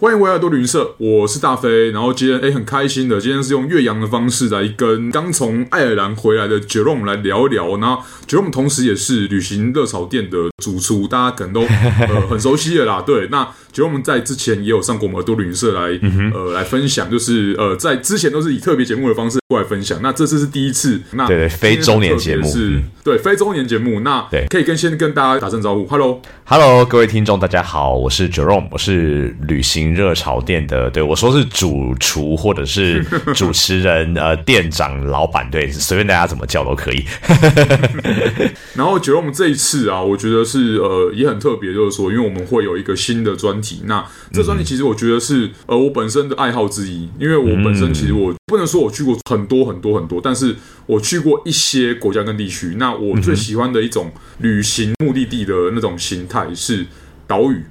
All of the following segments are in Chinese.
欢迎回来多旅行社，我是大飞。然后今天诶很开心的，今天是用岳阳的方式来跟刚从爱尔兰回来的 Jerome 来聊一聊。然后 Jerome 同时也是旅行热潮店的主厨，大家可能都呃很熟悉的啦。对，那 Jerome 在之前也有上过我们多旅行社来、嗯、呃来分享，就是呃在之前都是以特别节目的方式过来分享。那这次是第一次，那对对非周年节目是、嗯、对非周年节目。那对可以跟先跟大家打声招呼，Hello Hello，各位听众大家好，我是 Jerome，我是旅行。热炒店的，对我说是主厨或者是 主持人，呃，店长、老板，对，随便大家怎么叫都可以。然后觉得我们这一次啊，我觉得是呃也很特别，就是说，因为我们会有一个新的专题。那这专题其实我觉得是呃我本身的爱好之一，因为我本身其实我不能说我去过很多很多很多，但是我去过一些国家跟地区。那我最喜欢的一种旅行目的地的那种形态是岛屿。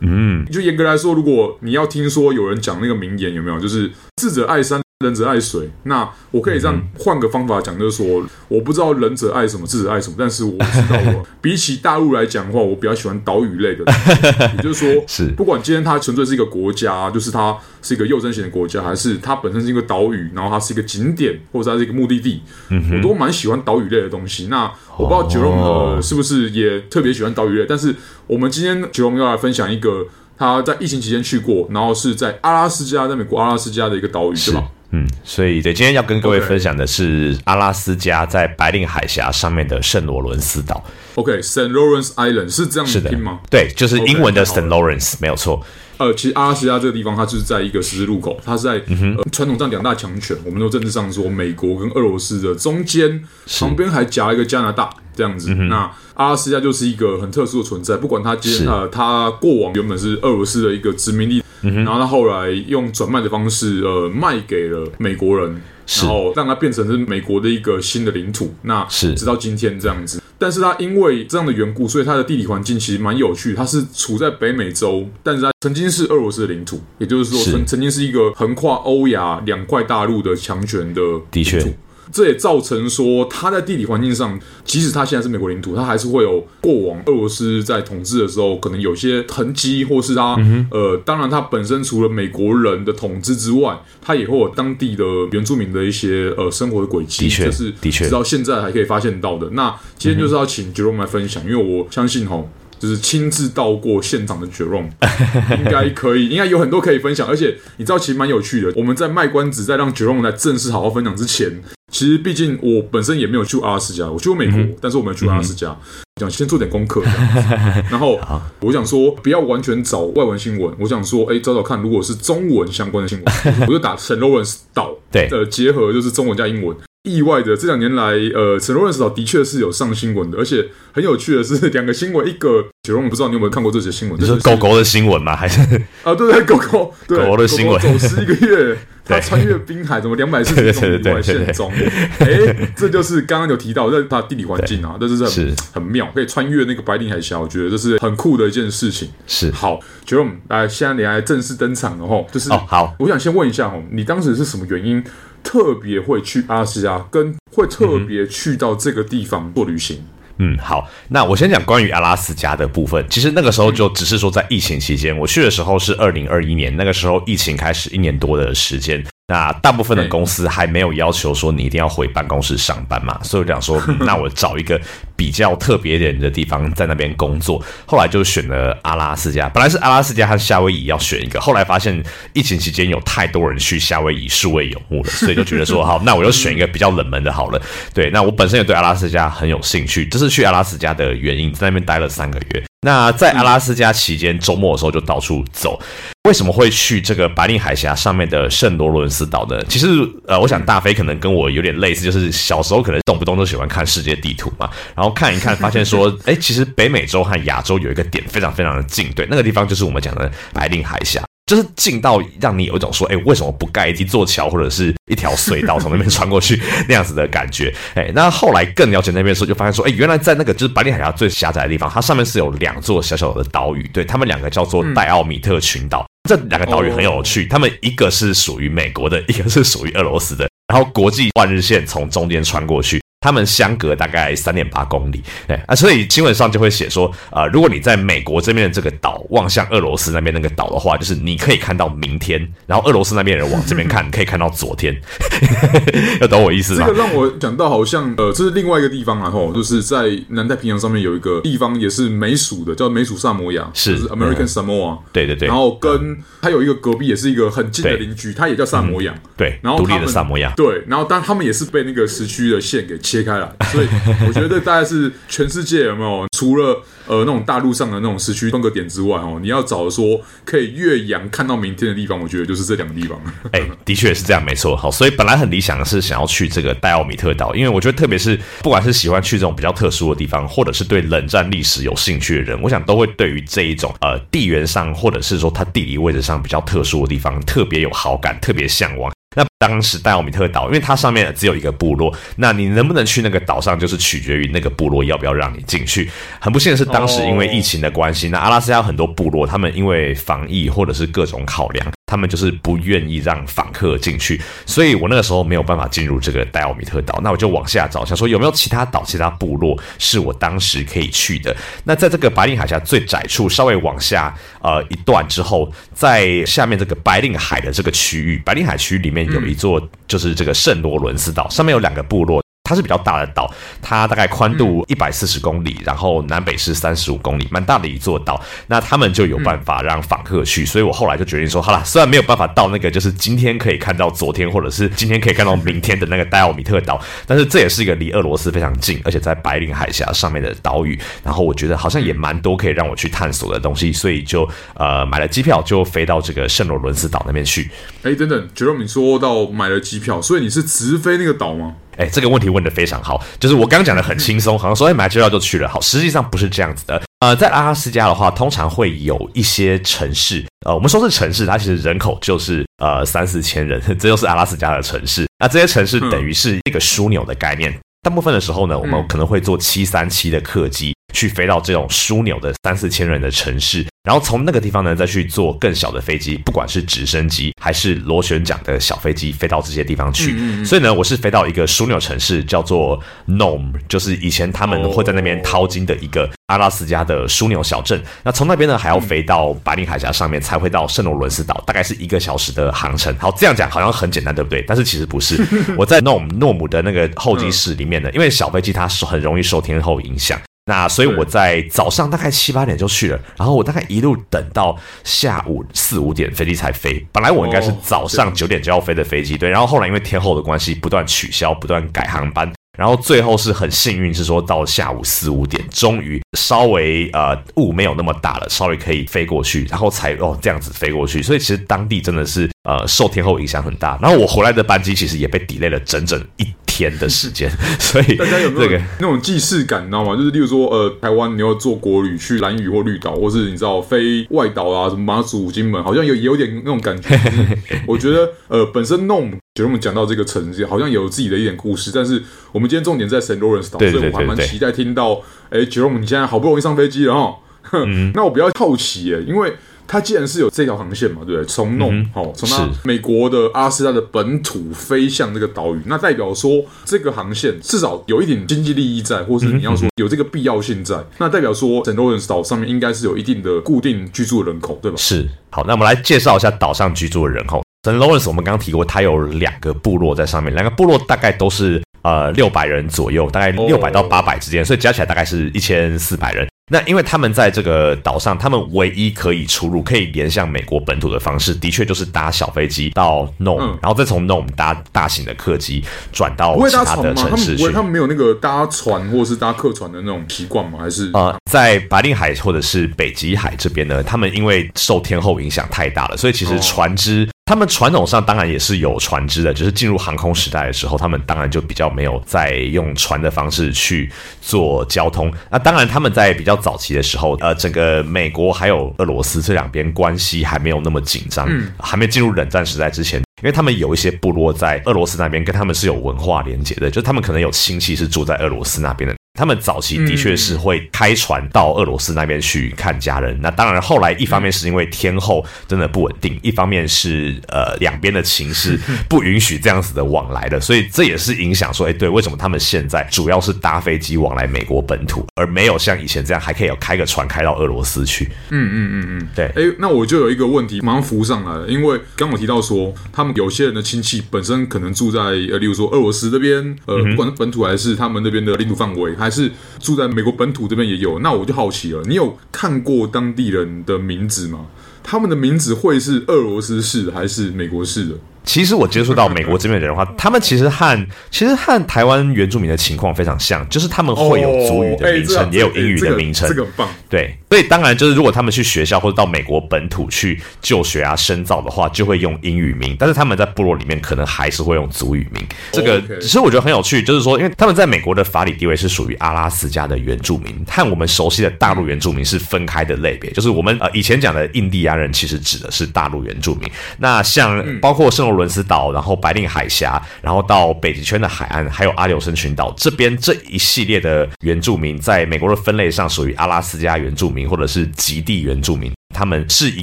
嗯，就严格来说，如果你要听说有人讲那个名言，有没有？就是智者爱山，仁者爱水。那我可以这样换个方法讲，就是说，我不知道仁者爱什么，智者爱什么，但是我知道我 比起大陆来讲的话，我比较喜欢岛屿类的。也就是说，是不管今天它纯粹是一个国家，就是它是一个右征型的国家，还是它本身是一个岛屿，然后它是一个景点，或者它是一个目的地，我都蛮喜欢岛屿类的东西。那我不知道 Jerome 是不是也特别喜欢岛屿类，但是。我们今天 Jerome 要来分享一个他在疫情期间去过，然后是在阿拉斯加，在美国阿拉斯加的一个岛屿，是吧？嗯，所以对，今天要跟各位分享的是阿拉斯加在白令海峡上面的圣罗伦斯岛。OK，Saint Lawrence Island 是这样子拼吗？对，就是英文的 Saint Lawrence，没有错。呃，其实阿拉斯加这个地方，它就是在一个十字路口，它是在、嗯呃、传统上两大强权，我们说政治上说美国跟俄罗斯的中间，旁边还夹一个加拿大这样子。嗯、那阿拉斯加就是一个很特殊的存在，不管它今天呃，它过往原本是俄罗斯的一个殖民地，嗯、然后它后来用转卖的方式呃卖给了美国人，然后让它变成是美国的一个新的领土。那是直到今天这样子。但是它因为这样的缘故，所以它的地理环境其实蛮有趣。它是处在北美洲，但是它曾经是俄罗斯的领土，也就是说曾曾经是一个横跨欧亚两块大陆的强权的的确。这也造成说，它在地理环境上，即使它现在是美国领土，它还是会有过往俄罗斯在统治的时候可能有些痕迹，或是它、嗯、呃，当然它本身除了美国人的统治之外，它也会有当地的原住民的一些呃生活的轨迹，的确，是的确，直到现在还可以发现到的。那今天就是要请 Jerome 来分享，因为我相信哈。就是亲自到过现场的 Jerome，应该可以，应该有很多可以分享。而且你知道，其实蛮有趣的。我们在卖关子，在让 Jerome 来正式好好分享之前，其实毕竟我本身也没有去阿拉斯加，我去过美国，嗯、但是我没有去过阿拉斯加。想、嗯、先做点功课，然后我想说，不要完全找外文新闻，我想说，哎，找找看，如果是中文相关的新闻，我就打 Saint Lawrence 岛，对，呃，结合就是中文加英文。意外的，这两年来，呃，Saint Lawrence 岛的确是有上新闻的，而且很有趣的是，两个新闻，一个 Jerome 不知道你有没有看过这些新闻？就是狗狗的新闻吗？还是啊，对对，狗狗，对狗狗的新闻，走失一个月，他穿越滨海，怎么两百四十公里外线中？哎，这就是刚刚有提到，这是它地理环境啊，这是很很妙，可以穿越那个白令海峡，我觉得这是很酷的一件事情。是好，Jerome 来，现在你来正式登场了哈，就是哦，好，我想先问一下哦，你当时是什么原因？特别会去阿拉斯加，跟会特别去到这个地方做旅行。嗯，嗯好，那我先讲关于阿拉斯加的部分。其实那个时候就只是说，在疫情期间，我去的时候是二零二一年，那个时候疫情开始一年多的时间。那大部分的公司还没有要求说你一定要回办公室上班嘛，所以我讲说，那我找一个比较特别一点的地方在那边工作。后来就选了阿拉斯加，本来是阿拉斯加和夏威夷要选一个，后来发现疫情期间有太多人去夏威夷数位游牧了，所以就觉得说 好，那我就选一个比较冷门的好了。对，那我本身也对阿拉斯加很有兴趣，这是去阿拉斯加的原因，在那边待了三个月。那在阿拉斯加期间，周末的时候就到处走。为什么会去这个白令海峡上面的圣罗伦斯岛呢？其实，呃，我想大飞可能跟我有点类似，就是小时候可能动不动都喜欢看世界地图嘛，然后看一看，发现说，哎，其实北美洲和亚洲有一个点非常非常的近，对，那个地方就是我们讲的白令海峡。就是近到让你有一种说，哎，为什么不盖一座桥或者是一条隧道从那边穿过去 那样子的感觉？哎，那后来更了解那边的时候，就发现说，哎，原来在那个就是白令海峡最狭窄的地方，它上面是有两座小小的岛屿，对，他们两个叫做戴奥米特群岛。这两个岛屿很有趣，他们一个是属于美国的，一个是属于俄罗斯的，然后国际万日线从中间穿过去。他们相隔大概三点八公里，哎啊，所以新闻上就会写说，呃，如果你在美国这边的这个岛望向俄罗斯那边那个岛的话，就是你可以看到明天，然后俄罗斯那边人往这边看，可以看到昨天，要懂我意思吗？这个让我讲到好像，呃，这是另外一个地方啊，吼，就是在南太平洋上面有一个地方也是美属的，叫美属萨摩亚，是，就是 American Samoa，嗯，对对对，然后跟它有一个隔壁也是一个很近的邻居，它也叫萨摩亚，嗯，对，然后独立的萨摩亚，对，然后但他们也是被那个时区的线给切开来，所以。我觉得大概是全世界有没有除了呃那种大陆上的那种时区分隔点之外哦，你要找说可以越洋看到明天的地方，我觉得就是这两个地方。哎、欸，的确是这样，没错。好，所以本来很理想的是想要去这个戴奥米特岛，因为我觉得特别是不管是喜欢去这种比较特殊的地方，或者是对冷战历史有兴趣的人，我想都会对于这一种呃地缘上或者是说它地理位置上比较特殊的地方特别有好感，特别向往。那当时戴奥米特岛，因为它上面只有一个部落，那你能不能去那个岛上，就是取决于那个部落要不要让你进去。很不幸的是，当时因为疫情的关系，那阿拉斯加很多部落，他们因为防疫或者是各种考量。他们就是不愿意让访客进去，所以我那个时候没有办法进入这个戴奥米特岛。那我就往下找，想说有没有其他岛、其他部落是我当时可以去的。那在这个白令海峡最窄处，稍微往下呃一段之后，在下面这个白令海的这个区域，白令海区域里面有一座，就是这个圣罗伦斯岛，上面有两个部落。它是比较大的岛，它大概宽度一百四十公里，然后南北是三十五公里，蛮大的一座岛。那他们就有办法让访客去，所以我后来就决定说，好了，虽然没有办法到那个就是今天可以看到昨天，或者是今天可以看到明天的那个戴奥米特岛，但是这也是一个离俄罗斯非常近，而且在白令海峡上面的岛屿。然后我觉得好像也蛮多可以让我去探索的东西，所以就呃买了机票，就飞到这个圣罗伦斯岛那边去。哎，等等，Jerome，你说到买了机票，所以你是直飞那个岛吗？哎，这个问题问的非常好，就是我刚讲的很轻松，好像说哎买机票就去了，好，实际上不是这样子的。呃，在阿拉斯加的话，通常会有一些城市，呃，我们说是城市，它其实人口就是呃三四千人，这就是阿拉斯加的城市。那这些城市等于是一个枢纽的概念。大部分的时候呢，我们可能会坐七三七的客机。去飞到这种枢纽的三四千人的城市，然后从那个地方呢，再去坐更小的飞机，不管是直升机还是螺旋桨的小飞机，飞到这些地方去。嗯嗯，所以呢，我是飞到一个枢纽城市，叫做 Nome，就是以前他们会在那边淘金的一个阿拉斯加的枢纽小镇。那从那边呢，还要飞到白令海峡上面，才会到圣罗伦斯岛，大概是一个小时的航程。好，这样讲好像很简单，对不对？但是其实不是。我在 Nome 诺姆的那个候机室里面呢，因为小飞机它是很容易受天候影响。那所以我在早上大概七八点就去了，然后我大概一路等到下午四五点飞机才飞。本来我应该是早上九点就要飞的飞机，对。然后后来因为天后的关系，不断取消，不断改航班。然后最后是很幸运，是说到下午四五点，终于稍微呃雾没有那么大了，稍微可以飞过去，然后才哦这样子飞过去。所以其实当地真的是呃受天后影响很大。然后我回来的班机其实也被 delay 了整整一天的时间。所以大家有没有那种既视感，你知道吗？就是例如说呃台湾你要坐国旅去蓝屿或绿岛，或是你知道飞外岛啊什么马祖、金门，好像有有点那种感觉。我觉得呃本身弄。觉得我们讲到这个城市，好像有自己的一点故事，但是我们今天重点在圣罗伦斯岛，所以我还蛮期待听到，哎，Jerome，你现在好不容易上飞机了哈，嗯、那我比较好奇耶，因为它既然是有这条航线嘛，对不对？从弄好，从那美国的阿拉斯加的本土飞向这个岛屿，那代表说这个航线至少有一点经济利益在，或是你要说有这个必要性在，那代表说圣罗伦斯岛上面应该是有一定的固定居住的人口，对吧？是。好，那我们来介绍一下岛上居住的人口。圣罗伦斯，我们刚刚提过，它有两个部落在上面，两个部落大概都是呃六百人左右，大概六百到八百之间，所以加起来大概是一千四百人。那因为他们在这个岛上，他们唯一可以出入、可以连向美国本土的方式，的确就是搭小飞机到 Nome，、嗯、然后再从 Nome 搭大型的客机转到其他的城市去。他们他们没有那个搭船或是搭客船的那种习惯吗？还是呃，在白令海或者是北极海这边呢？他们因为受天候影响太大了，所以其实船只。哦他们传统上当然也是有船只的，就是进入航空时代的时候，他们当然就比较没有在用船的方式去做交通。那当然他们在比较早期的时候，呃，整个美国还有俄罗斯这两边关系还没有那么紧张，嗯，还没进入冷战时代之前，因为他们有一些部落在俄罗斯那边，跟他们是有文化连接的，就他们可能有亲戚是住在俄罗斯那边的。他们早期的确是会开船到俄罗斯那边去看家人。那当然，后来一方面是因为天后真的不稳定，一方面是呃两边的情势 不允许这样子的往来的，所以这也是影响说，哎，对，为什么他们现在主要是搭飞机往来美国本土，而没有像以前这样还可以有开个船开到俄罗斯去？嗯嗯嗯嗯，对。哎，那我就有一个问题马上浮上来了，因为刚刚我提到说，他们有些人的亲戚本身可能住在呃，例如说俄罗斯这边，呃，不管是本土还是他们那边的领土范围，还是住在美国本土这边也有。那我就好奇了，你有看过当地人的名字吗？他们的名字会是俄罗斯式的还是美国式的？其实我接触到美国这边的人的话，他们其实和其实和台湾原住民的情况非常像，就是他们会有族语的名称，哦、也有英语的名称。这个很棒。对，所以当然就是如果他们去学校或者到美国本土去就学啊、深造的话，就会用英语名。但是他们在部落里面可能还是会用族语名。这个其实我觉得很有趣，就是说，因为他们在美国的法理地位是属于阿拉斯加的原住民，和我们熟悉的大陆原住民是分开的类别。就是我们呃以前讲的印第安人，其实指的是大陆原住民。那像包括圣罗伦斯岛，然后白令海峡，然后到北极圈的海岸，还有阿留申群岛这边这一系列的原住民，在美国的分类上属于阿拉斯加原住民或者是极地原住民。他们是一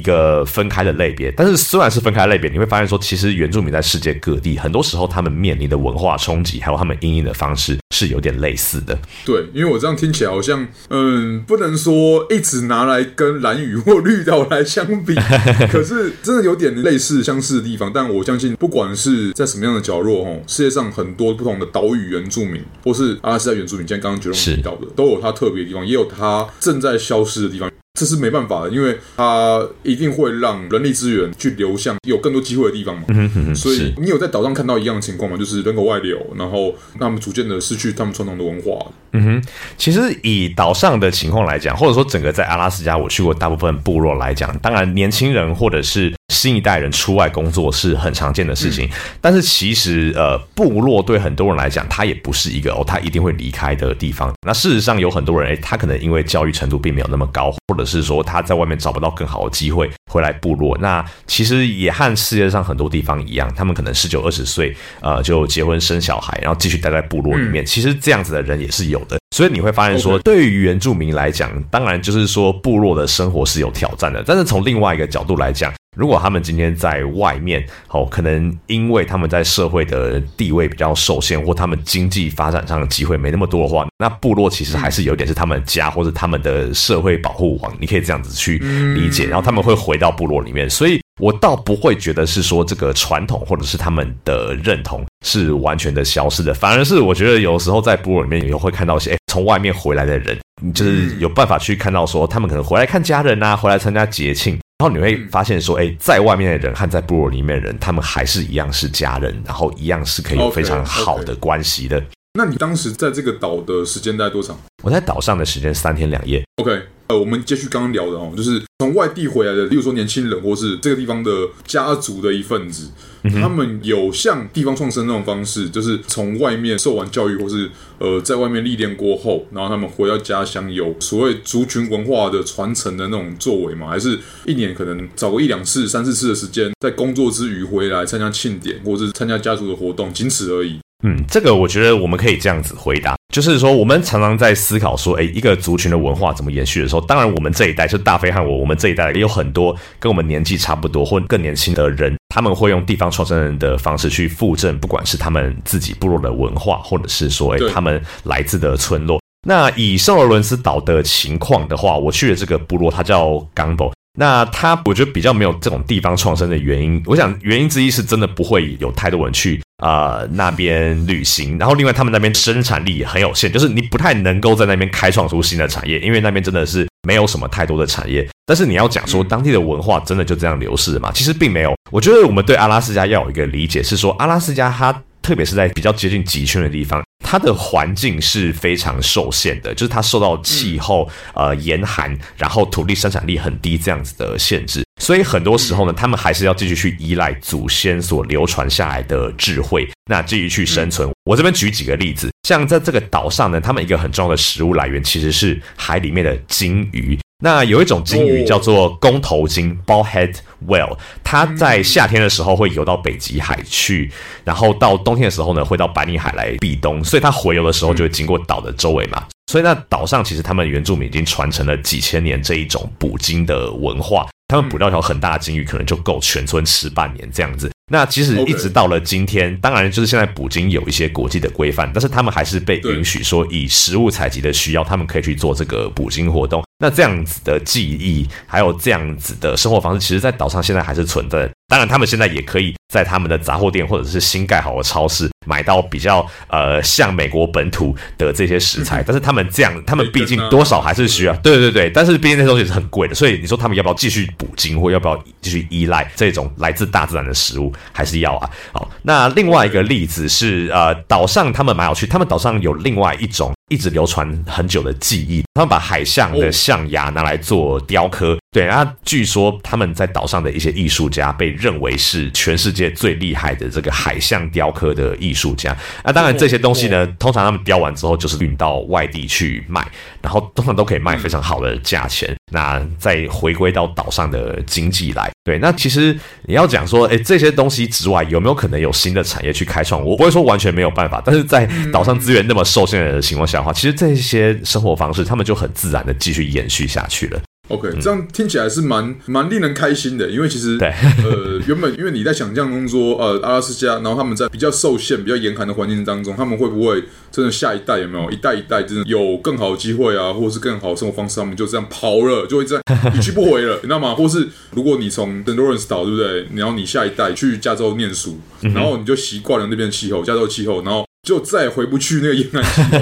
个分开的类别，但是虽然是分开类别，你会发现说，其实原住民在世界各地，很多时候他们面临的文化冲击，还有他们应应的方式是有点类似的。对，因为我这样听起来好像，嗯，不能说一直拿来跟蓝屿或绿岛来相比，可是真的有点类似相似的地方。但我相信，不管是在什么样的角落，哦，世界上很多不同的岛屿原住民，或是阿拉斯加原住民，像刚刚杰龙提到的，都有它特别的地方，也有它正在消失的地方。这是没办法的，因为它一定会让人力资源去流向有更多机会的地方嘛。所以你有在岛上看到一样的情况吗？就是人口外流，然后让他们逐渐的失去他们传统的文化。嗯哼，其实以岛上的情况来讲，或者说整个在阿拉斯加我去过大部分部落来讲，当然年轻人或者是新一代人出外工作是很常见的事情。嗯、但是其实呃，部落对很多人来讲，它也不是一个哦，他一定会离开的地方。那事实上有很多人，诶，他可能因为教育程度并没有那么高，或者是说他在外面找不到更好的机会回来部落。那其实也和世界上很多地方一样，他们可能十九二十岁呃就结婚生小孩，然后继续待在部落里面。嗯、其实这样子的人也是有的。所以你会发现说，对于原住民来讲，当然就是说部落的生活是有挑战的。但是从另外一个角度来讲，如果他们今天在外面，哦，可能因为他们在社会的地位比较受限，或他们经济发展上的机会没那么多的话，那部落其实还是有点是他们家或者他们的社会保护网。你可以这样子去理解。然后他们会回到部落里面，所以。我倒不会觉得是说这个传统或者是他们的认同是完全的消失的，反而是我觉得有时候在部落里面也会看到一些从外面回来的人，你就是有办法去看到说他们可能回来看家人啊，回来参加节庆，然后你会发现说，哎，在外面的人和在部落里面的人，他们还是一样是家人，然后一样是可以有非常好的关系的。那你当时在这个岛的时间大概多长？我在岛上的时间三天两夜。OK，呃，我们继续刚刚聊的哦，就是从外地回来的，例如说年轻人，或是这个地方的家族的一份子，嗯、他们有像地方创生那种方式，就是从外面受完教育，或是呃在外面历练过后，然后他们回到家乡，有所谓族群文化的传承的那种作为吗？还是一年可能找个一两次、三四次的时间，在工作之余回来参加庆典，或是参加家族的活动，仅此而已？嗯，这个我觉得我们可以这样子回答，就是说我们常常在思考说，哎，一个族群的文化怎么延续的时候，当然我们这一代，就大飞和我，我们这一代也有很多跟我们年纪差不多或更年轻的人，他们会用地方创生人的方式去复振，不管是他们自己部落的文化，或者是说，哎，他们来自的村落。那以圣罗伦斯岛的情况的话，我去的这个部落，它叫 Gangbo。那他我觉得比较没有这种地方创生的原因，我想原因之一是真的不会有太多人去啊、呃、那边旅行，然后另外他们那边生产力也很有限，就是你不太能够在那边开创出新的产业，因为那边真的是没有什么太多的产业。但是你要讲说当地的文化真的就这样流逝了吗？其实并没有。我觉得我们对阿拉斯加要有一个理解是说，阿拉斯加它特别是在比较接近极圈的地方。它的环境是非常受限的，就是它受到气候、呃严寒，然后土地生产力很低这样子的限制，所以很多时候呢，他们还是要继续去依赖祖先所流传下来的智慧，那继续去生存。我这边举几个例子，像在这个岛上呢，他们一个很重要的食物来源其实是海里面的鲸鱼。那有一种鲸鱼叫做公头鲸 （ballhead whale），它在夏天的时候会游到北极海去，然后到冬天的时候呢，会到白令海来避冬，所以它回游的时候就会经过岛的周围嘛。所以那岛上其实他们原住民已经传承了几千年这一种捕鲸的文化，他们捕到一条很大的鲸鱼，可能就够全村吃半年这样子。那其实一直到了今天.当然就是现在捕鲸有一些国际的规范，但是他们还是被允许说以食物采集的需要，他们可以去做这个捕鲸活动。那这样子的记忆，还有这样子的生活方式，其实，在岛上现在还是存在。当然，他们现在也可以在他们的杂货店或者是新盖好的超市买到比较呃像美国本土的这些食材。但是他们这样，他们毕竟多少还是需要，对对对。但是毕竟那东西是很贵的，所以你说他们要不要继续补金，或要不要继续依赖这种来自大自然的食物，还是要啊？好，那另外一个例子是呃，岛上他们蛮有趣，他们岛上有另外一种。一直流传很久的技艺，他们把海象的象牙拿来做雕刻。Oh. 对，然后据说他们在岛上的一些艺术家被认为是全世界最厉害的这个海象雕刻的艺术家。那当然这些东西呢，通常他们雕完之后就是运到外地去卖，然后通常都可以卖非常好的价钱。那再回归到岛上的经济来。对，那其实你要讲说，诶，这些东西之外有没有可能有新的产业去开创？我不会说完全没有办法，但是在岛上资源那么受限的情况下。的话，其实这些生活方式，他们就很自然的继续延续下去了。OK，这样听起来是蛮蛮令人开心的，因为其实呃，原本因为你在想象中说，呃，阿拉斯加，然后他们在比较受限、比较严寒的环境当中，他们会不会真的下一代有没有一代一代真的有更好的机会啊，或者是更好的生活方式，他们就这样跑了，就会这样 一去不回了，你知道吗？或是如果你从圣多伦斯岛，对不对？然后你下一代去加州念书，然后你就习惯了那边气候，加州气候，然后。就再也回不去那个阴暗气候。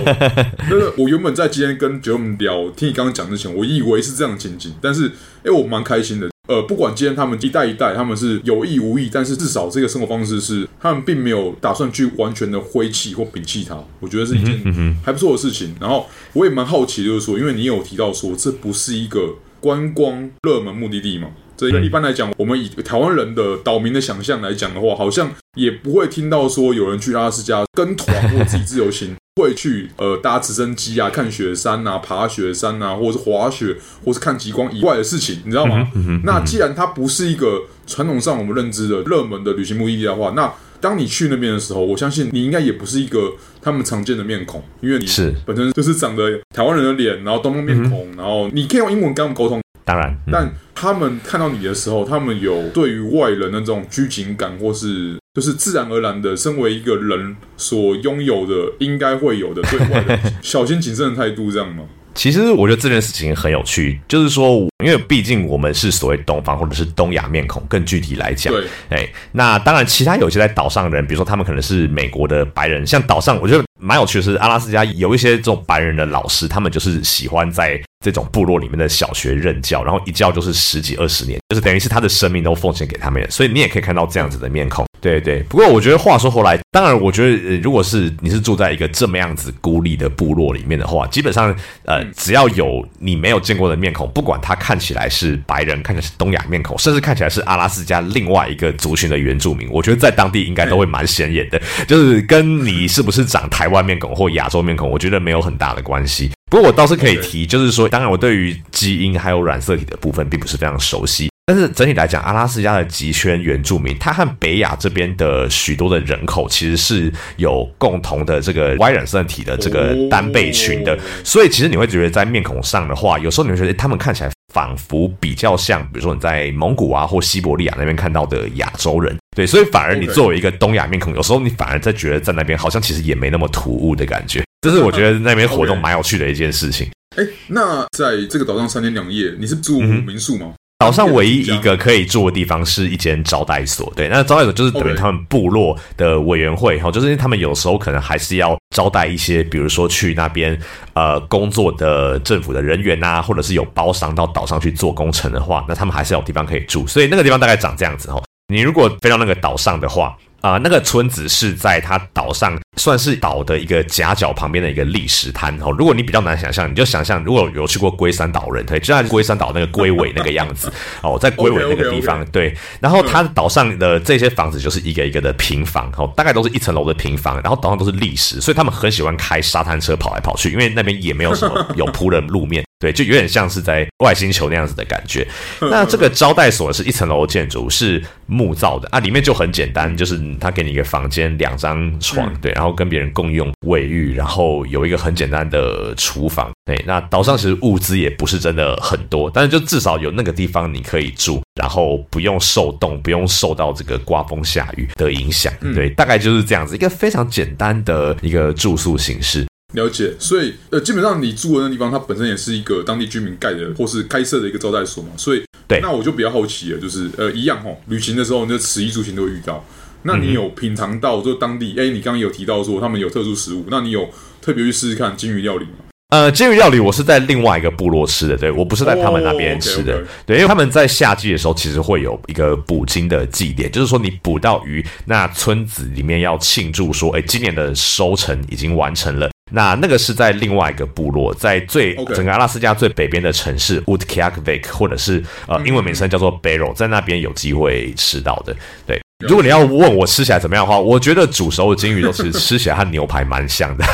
那个，我原本在今天跟 Jerome 聊，听你刚刚讲之前，我以为是这样的情景，但是，哎，我蛮开心的。呃，不管今天他们一代一代，他们是有意无意，但是至少这个生活方式是他们并没有打算去完全的挥弃或摒弃它。我觉得是一件还不错的事情。然后我也蛮好奇，就是说，因为你有提到说这不是一个观光热门目的地嘛。这一般来讲，我们以台湾人的岛民的想象来讲的话，好像也不会听到说有人去阿拉斯加跟团或自己自由行，会去呃搭直升机啊、看雪山啊、爬雪山啊，或者是滑雪，或是看极光以外的事情，你知道吗？那既然它不是一个传统上我们认知的热门的旅行目的地的话，那当你去那边的时候，我相信你应该也不是一个他们常见的面孔，因为你是本身就是长得台湾人的脸，然后东方面孔，然后你可以用英文跟他们沟通。当然，嗯、但他们看到你的时候，他们有对于外人的这种拘谨感，或是就是自然而然的，身为一个人所拥有的，应该会有的对外人小心谨慎的态度，这样吗？其实我觉得这件事情很有趣，就是说，因为毕竟我们是所谓东方或者是东亚面孔，更具体来讲，对，哎，那当然，其他有些在岛上的人，比如说他们可能是美国的白人，像岛上，我觉得蛮有趣的是，阿拉斯加有一些这种白人的老师，他们就是喜欢在这种部落里面的小学任教，然后一教就是十几二十年，就是等于是他的生命都奉献给他们，所以你也可以看到这样子的面孔。对对，不过我觉得话说回来，当然，我觉得如果是你是住在一个这么样子孤立的部落里面的话，基本上呃，只要有你没有见过的面孔，不管他看起来是白人，看起来是东亚面孔，甚至看起来是阿拉斯加另外一个族群的原住民，我觉得在当地应该都会蛮显眼的，就是跟你是不是长台湾面孔或亚洲面孔，我觉得没有很大的关系。不过我倒是可以提，就是说，当然我对于基因还有染色体的部分并不是非常熟悉。但是整体来讲，阿拉斯加的极圈原住民，他和北亚这边的许多的人口其实是有共同的这个 Y 染色体的这个单倍群的，所以其实你会觉得在面孔上的话，有时候你会觉得他们看起来仿佛比较像，比如说你在蒙古啊或西伯利亚那边看到的亚洲人，对，所以反而你作为一个东亚面孔，有时候你反而在觉得在那边好像其实也没那么突兀的感觉，这是我觉得 那边活动蛮有趣的一件事情。哎，那在这个岛上三天两夜，你是住民宿吗？岛上唯一一个可以住的地方是一间招待所，对，那招待所就是等于他们部落的委员会，哈，就是因为他们有时候可能还是要招待一些，比如说去那边呃工作的政府的人员呐，或者是有包商到岛上去做工程的话，那他们还是有地方可以住，所以那个地方大概长这样子哈。你如果飞到那个岛上的话。啊、那个村子是在它岛上，算是岛的一个夹角旁边的一个砾石滩哦。如果你比较难想象，你就想象如果有去过龟山岛人，对，就像龟山岛那个龟尾那个样子 哦，在龟尾那个地方，okay, okay, okay. 对。然后它岛上的这些房子就是一个一个的平房哦，大概都是一层楼的平房，然后岛上都是砾石，所以他们很喜欢开沙滩车跑来跑去，因为那边也没有什么有铺的路面。对，就有点像是在外星球那样子的感觉。那这个招待所是一层楼建筑，是木造的啊，里面就很简单，就是他给你一个房间，两张床，对，然后跟别人共用卫浴，然后有一个很简单的厨房。对，那岛上其实物资也不是真的很多，但是就至少有那个地方你可以住，然后不用受冻，不用受到这个刮风下雨的影响。对，大概就是这样子，一个非常简单的一个住宿形式。了解，所以呃，基本上你住的那地方，它本身也是一个当地居民盖的或是开设的一个招待所嘛，所以对，那我就比较好奇了，就是呃，一样哦，旅行的时候，你就食衣住行都会遇到。那你有品尝到就当地？哎、嗯，你刚刚有提到说他们有特殊食物，那你有特别去试试看金鱼料理吗？呃，金鱼料理我是在另外一个部落吃的，对，我不是在他们那边吃的，oh, okay, okay. 对，因为他们在夏季的时候其实会有一个捕鲸的祭典，就是说你捕到鱼，那村子里面要庆祝说，哎，今年的收成已经完成了。那那个是在另外一个部落，在最整个阿拉斯加最北边的城市 Utkakvik，或者是呃英文名称叫做 Barrow，在那边有机会吃到的。对，如果你要问我吃起来怎么样的话，我觉得煮熟的鲸鱼都其实吃起来和牛排蛮像的。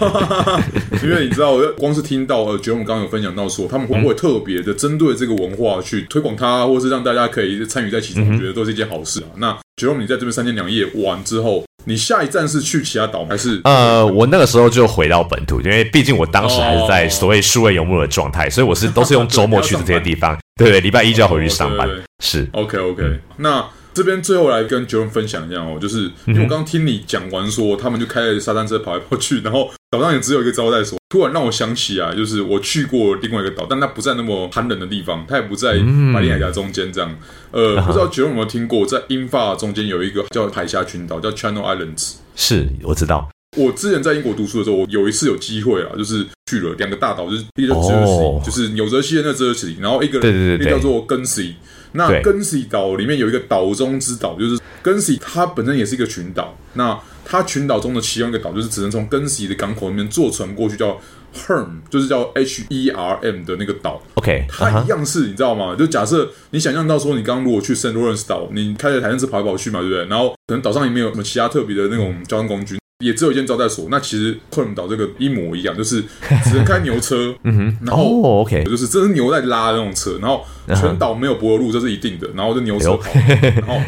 因为你知道，我光是听到呃，觉得我们刚刚有分享到说，他们会不会特别的针对这个文化去推广它，或是让大家可以参与在其中，我觉得都是一件好事啊。那觉得你在这边三天两夜玩之后。你下一站是去其他岛还是？呃，我那个时候就回到本土，因为毕竟我当时还是在所谓数位游牧的状态，所以我是都是用周末去的这些地方。对对，礼拜一就要回去上班。是，OK OK。那这边最后来跟 Jerome 分享一下哦，就是因为我刚刚听你讲完说，他们就开着沙滩车跑来跑去，然后岛上也只有一个招待所。突然让我想起啊，就是我去过另外一个岛，但它不在那么寒冷的地方，它也不在马里海峡中间这样。呃，不知道 Jerome 有没有听过，在英法中间有一个叫海峡群岛，叫 Channel Islands。是，我知道。我之前在英国读书的时候，我有一次有机会啊，就是去了两个大岛，就是一个叫 Jersey，就是纽泽西的那 Jersey，然后一个对对对，一个叫做 Guernsey。那 Guernsey 岛里面有一个岛中之岛，就是 Guernsey，它本身也是一个群岛。那它群岛中的其中一个岛，就是只能从 Guernsey 的港口里面坐船过去，叫 Herm，就是叫 H E R M 的那个岛。OK，它一样是，你知道吗？就假设你想象到说，你刚刚如果去圣罗伦斯岛，你开着台湾车跑来跑去嘛，对不对？然后可能岛上也没有什么其他特别的那种交通工具，也只有一间招待所。那其实 Herm 岛这个一模一样，就是只能开 牛车。嗯哼，然后 OK，就是这是牛在拉的那种车，然后全岛没有柏油路，这是一定的。然后就牛车跑，然后。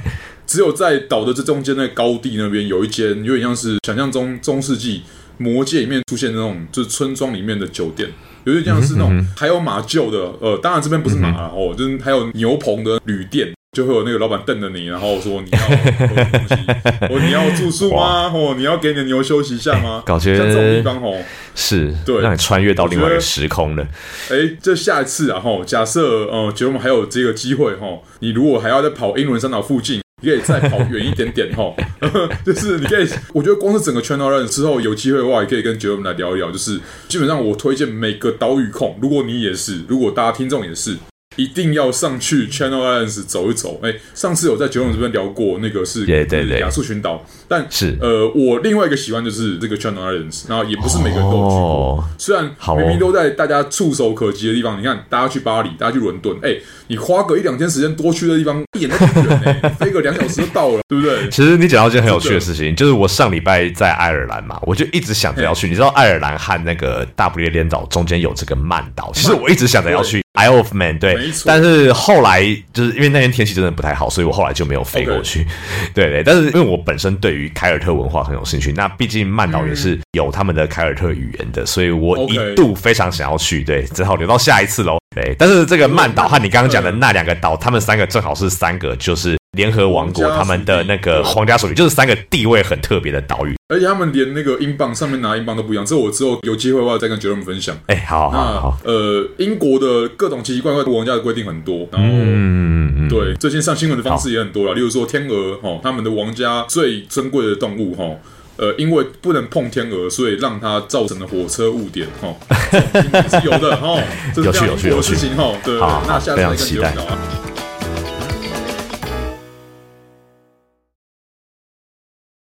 只有在岛的这中间那个高地那边有一间，有点像是想象中中世纪魔界里面出现的那种，就是村庄里面的酒店，有点像是那种还有马厩的，呃，当然这边不是马哦，就是还有牛棚的旅店，就会有那个老板瞪着你，然后说你要东西，哦，你要住宿吗？哦，你要给你的牛休息一下吗？像这种地方哦，是对，让你穿越到另外一个时空了。哎，这下一次啊，哈，假设呃，觉得我们还有这个机会哈，你如果还要再跑英伦三岛附近。你可以再跑远一点点哈，就是你可以，我觉得光是整个 Channel Run 之后有机会的话，也可以跟杰伦来聊一聊。就是基本上我推荐每个岛屿控，如果你也是，如果大家听众也是。一定要上去 Channel Islands 走一走。哎，上次有在九龙这边聊过，那个是亚速群岛。但是呃，我另外一个喜欢就是这个 Channel Islands，然后也不是每个人都有去过。虽然明明都在大家触手可及的地方，你看大家去巴黎，大家去伦敦，哎，你花个一两天时间多去的地方，一眼都不远，飞个两小时就到了，对不对？其实你讲到一件很有趣的事情，就是我上礼拜在爱尔兰嘛，我就一直想着要去。你知道爱尔兰和那个大不列颠岛中间有这个曼岛，其实我一直想着要去。Isle of Man，对。但是后来就是因为那天天气真的不太好，所以我后来就没有飞过去。对对，但是因为我本身对于凯尔特文化很有兴趣，那毕竟曼岛也是有他们的凯尔特语言的，所以我一度非常想要去。对，只好留到下一次喽。对，但是这个曼岛和你刚刚讲的那两个岛，他们三个正好是三个就是。联合王国他们的那个皇家属地，就是三个地位很特别的岛屿，而且他们连那个英镑上面拿英镑都不一样。这我之后有机会的话再跟 Jerome 分享。哎，好，好，好。呃，英国的各种奇奇怪怪的王家的规定很多，然后，嗯，对，最近上新闻的方式也很多了。例如说天鹅，哈，他们的王家最珍贵的动物，哈，呃，因为不能碰天鹅，所以让它造成了火车误点，哈，是有的，哈，这是有趣有趣的事情，哈，对，那下次再跟 Jerome 聊啊。